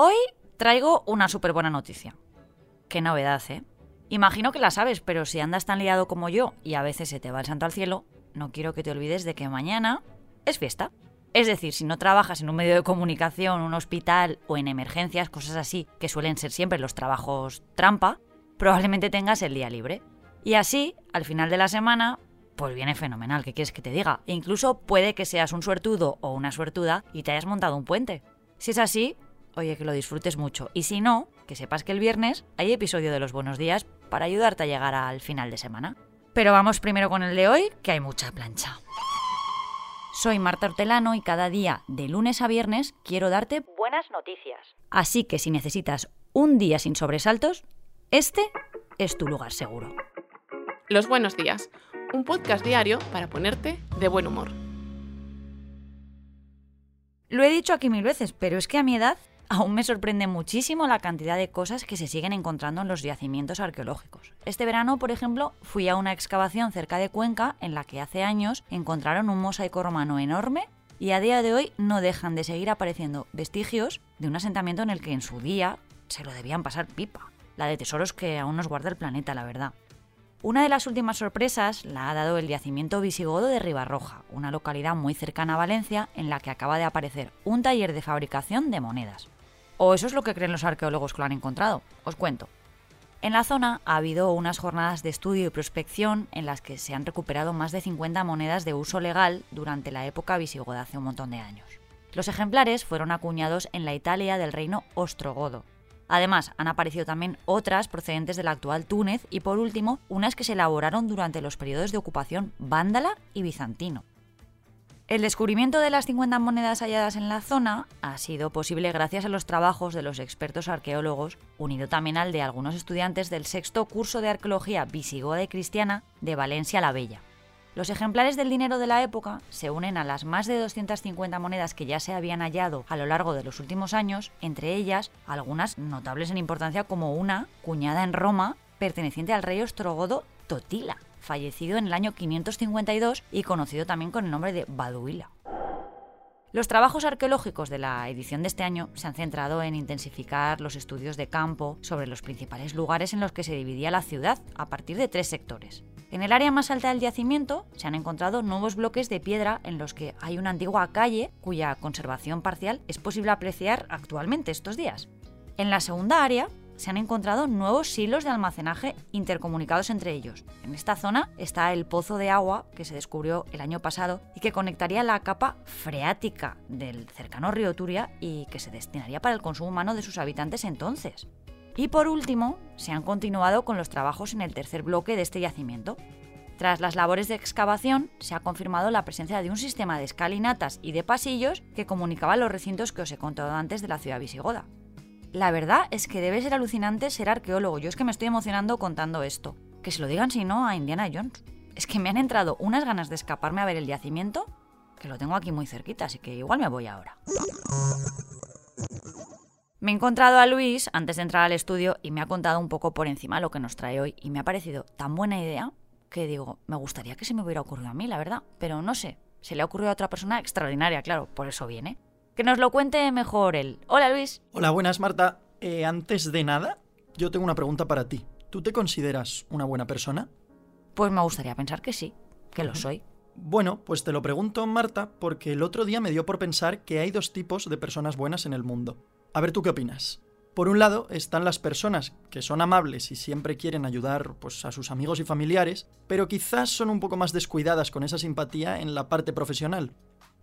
Hoy traigo una súper buena noticia. Qué novedad, ¿eh? Imagino que la sabes, pero si andas tan liado como yo y a veces se te va el santo al cielo, no quiero que te olvides de que mañana es fiesta. Es decir, si no trabajas en un medio de comunicación, un hospital o en emergencias, cosas así, que suelen ser siempre los trabajos trampa, probablemente tengas el día libre. Y así, al final de la semana, pues viene fenomenal, ¿qué quieres que te diga? E incluso puede que seas un suertudo o una suertuda y te hayas montado un puente. Si es así, oye, que lo disfrutes mucho. Y si no, que sepas que el viernes hay episodio de los buenos días para ayudarte a llegar al final de semana. Pero vamos primero con el de hoy, que hay mucha plancha. Soy Marta Hortelano y cada día, de lunes a viernes, quiero darte buenas noticias. Así que si necesitas un día sin sobresaltos, este es tu lugar seguro. Los buenos días, un podcast diario para ponerte de buen humor. Lo he dicho aquí mil veces, pero es que a mi edad aún me sorprende muchísimo la cantidad de cosas que se siguen encontrando en los yacimientos arqueológicos. Este verano, por ejemplo, fui a una excavación cerca de Cuenca en la que hace años encontraron un mosaico romano enorme y a día de hoy no dejan de seguir apareciendo vestigios de un asentamiento en el que en su día se lo debían pasar pipa. La de tesoros que aún nos guarda el planeta, la verdad. Una de las últimas sorpresas la ha dado el yacimiento visigodo de Ribarroja, una localidad muy cercana a Valencia en la que acaba de aparecer un taller de fabricación de monedas. O eso es lo que creen los arqueólogos que lo han encontrado. Os cuento. En la zona ha habido unas jornadas de estudio y prospección en las que se han recuperado más de 50 monedas de uso legal durante la época visigoda hace un montón de años. Los ejemplares fueron acuñados en la Italia del reino ostrogodo. Además, han aparecido también otras procedentes del actual Túnez y por último, unas que se elaboraron durante los periodos de ocupación vándala y bizantino. El descubrimiento de las 50 monedas halladas en la zona ha sido posible gracias a los trabajos de los expertos arqueólogos, unido también al de algunos estudiantes del sexto curso de arqueología visigoda y cristiana de Valencia la Bella. Los ejemplares del dinero de la época se unen a las más de 250 monedas que ya se habían hallado a lo largo de los últimos años, entre ellas algunas notables en importancia como una cuñada en Roma perteneciente al rey ostrogodo Totila fallecido en el año 552 y conocido también con el nombre de Baduila. Los trabajos arqueológicos de la edición de este año se han centrado en intensificar los estudios de campo sobre los principales lugares en los que se dividía la ciudad a partir de tres sectores. En el área más alta del yacimiento se han encontrado nuevos bloques de piedra en los que hay una antigua calle cuya conservación parcial es posible apreciar actualmente estos días. En la segunda área se han encontrado nuevos silos de almacenaje intercomunicados entre ellos. En esta zona está el pozo de agua que se descubrió el año pasado y que conectaría la capa freática del cercano río Turia y que se destinaría para el consumo humano de sus habitantes entonces. Y por último, se han continuado con los trabajos en el tercer bloque de este yacimiento. Tras las labores de excavación, se ha confirmado la presencia de un sistema de escalinatas y de pasillos que comunicaba los recintos que os he contado antes de la ciudad visigoda. La verdad es que debe ser alucinante ser arqueólogo. Yo es que me estoy emocionando contando esto. Que se lo digan si no a Indiana Jones. Es que me han entrado unas ganas de escaparme a ver el yacimiento, que lo tengo aquí muy cerquita, así que igual me voy ahora. Me he encontrado a Luis antes de entrar al estudio y me ha contado un poco por encima lo que nos trae hoy y me ha parecido tan buena idea que digo, me gustaría que se me hubiera ocurrido a mí, la verdad, pero no sé, se le ha ocurrido a otra persona extraordinaria, claro, por eso viene. Que nos lo cuente mejor él. Hola Luis. Hola, buenas Marta. Eh, antes de nada, yo tengo una pregunta para ti. ¿Tú te consideras una buena persona? Pues me gustaría pensar que sí, que lo soy. Bueno, pues te lo pregunto, Marta, porque el otro día me dio por pensar que hay dos tipos de personas buenas en el mundo. A ver, ¿tú qué opinas? Por un lado están las personas que son amables y siempre quieren ayudar pues, a sus amigos y familiares, pero quizás son un poco más descuidadas con esa simpatía en la parte profesional.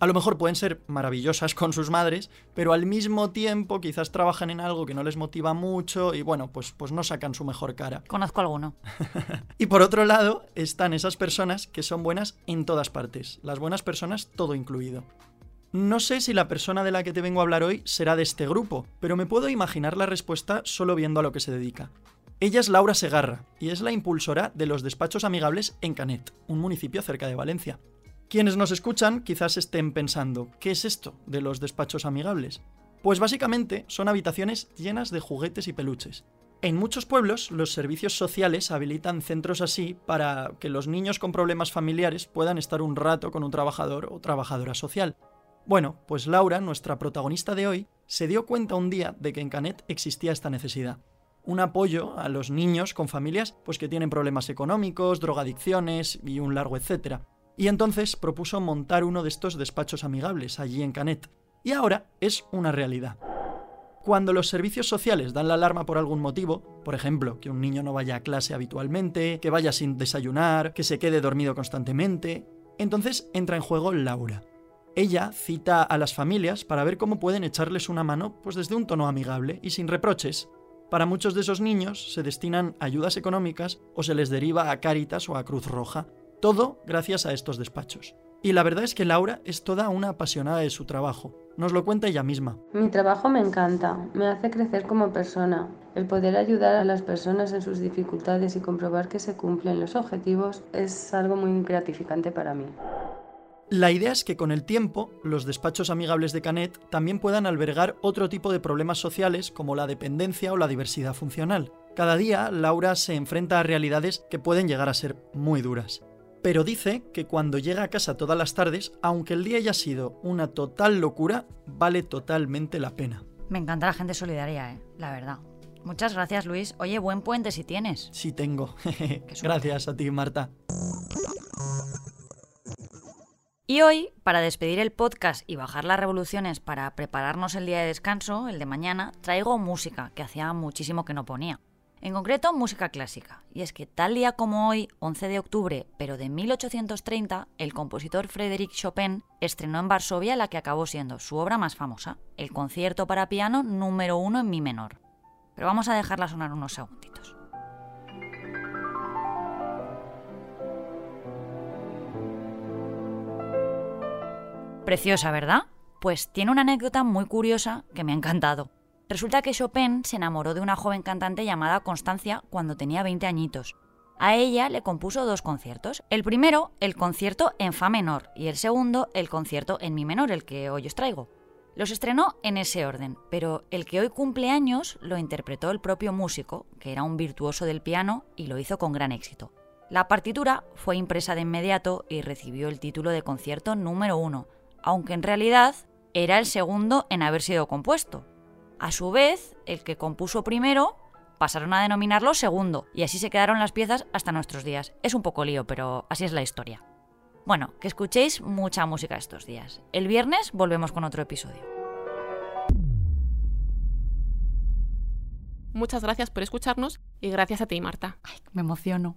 A lo mejor pueden ser maravillosas con sus madres, pero al mismo tiempo quizás trabajan en algo que no les motiva mucho y bueno, pues, pues no sacan su mejor cara. Conozco alguno. y por otro lado están esas personas que son buenas en todas partes. Las buenas personas todo incluido. No sé si la persona de la que te vengo a hablar hoy será de este grupo, pero me puedo imaginar la respuesta solo viendo a lo que se dedica. Ella es Laura Segarra y es la impulsora de los despachos amigables en Canet, un municipio cerca de Valencia. Quienes nos escuchan quizás estén pensando, ¿qué es esto de los despachos amigables? Pues básicamente son habitaciones llenas de juguetes y peluches. En muchos pueblos los servicios sociales habilitan centros así para que los niños con problemas familiares puedan estar un rato con un trabajador o trabajadora social. Bueno, pues Laura, nuestra protagonista de hoy, se dio cuenta un día de que en Canet existía esta necesidad. Un apoyo a los niños con familias pues que tienen problemas económicos, drogadicciones y un largo etcétera. Y entonces propuso montar uno de estos despachos amigables allí en Canet. Y ahora es una realidad. Cuando los servicios sociales dan la alarma por algún motivo, por ejemplo, que un niño no vaya a clase habitualmente, que vaya sin desayunar, que se quede dormido constantemente, entonces entra en juego Laura. Ella cita a las familias para ver cómo pueden echarles una mano pues desde un tono amigable y sin reproches. Para muchos de esos niños se destinan ayudas económicas o se les deriva a Cáritas o a Cruz Roja, todo gracias a estos despachos. Y la verdad es que Laura es toda una apasionada de su trabajo. Nos lo cuenta ella misma. Mi trabajo me encanta, me hace crecer como persona. El poder ayudar a las personas en sus dificultades y comprobar que se cumplen los objetivos es algo muy gratificante para mí. La idea es que con el tiempo los despachos amigables de Canet también puedan albergar otro tipo de problemas sociales como la dependencia o la diversidad funcional. Cada día Laura se enfrenta a realidades que pueden llegar a ser muy duras pero dice que cuando llega a casa todas las tardes, aunque el día haya sido una total locura, vale totalmente la pena. Me encanta la gente solidaria, ¿eh? la verdad. Muchas gracias, Luis. Oye, buen puente si tienes. Sí tengo. gracias a ti, Marta. Y hoy, para despedir el podcast y bajar las revoluciones para prepararnos el día de descanso, el de mañana, traigo música que hacía muchísimo que no ponía. En concreto, música clásica. Y es que tal día como hoy, 11 de octubre, pero de 1830, el compositor Frédéric Chopin estrenó en Varsovia la que acabó siendo su obra más famosa, el concierto para piano número uno en mi menor. Pero vamos a dejarla sonar unos segunditos. Preciosa, ¿verdad? Pues tiene una anécdota muy curiosa que me ha encantado. Resulta que Chopin se enamoró de una joven cantante llamada Constancia cuando tenía 20 añitos. A ella le compuso dos conciertos. El primero, el concierto en Fa menor, y el segundo, el concierto en Mi menor, el que hoy os traigo. Los estrenó en ese orden, pero el que hoy cumple años lo interpretó el propio músico, que era un virtuoso del piano y lo hizo con gran éxito. La partitura fue impresa de inmediato y recibió el título de concierto número uno, aunque en realidad era el segundo en haber sido compuesto, a su vez, el que compuso primero pasaron a denominarlo segundo, y así se quedaron las piezas hasta nuestros días. Es un poco lío, pero así es la historia. Bueno, que escuchéis mucha música estos días. El viernes volvemos con otro episodio. Muchas gracias por escucharnos y gracias a ti, Marta. Ay, me emociono.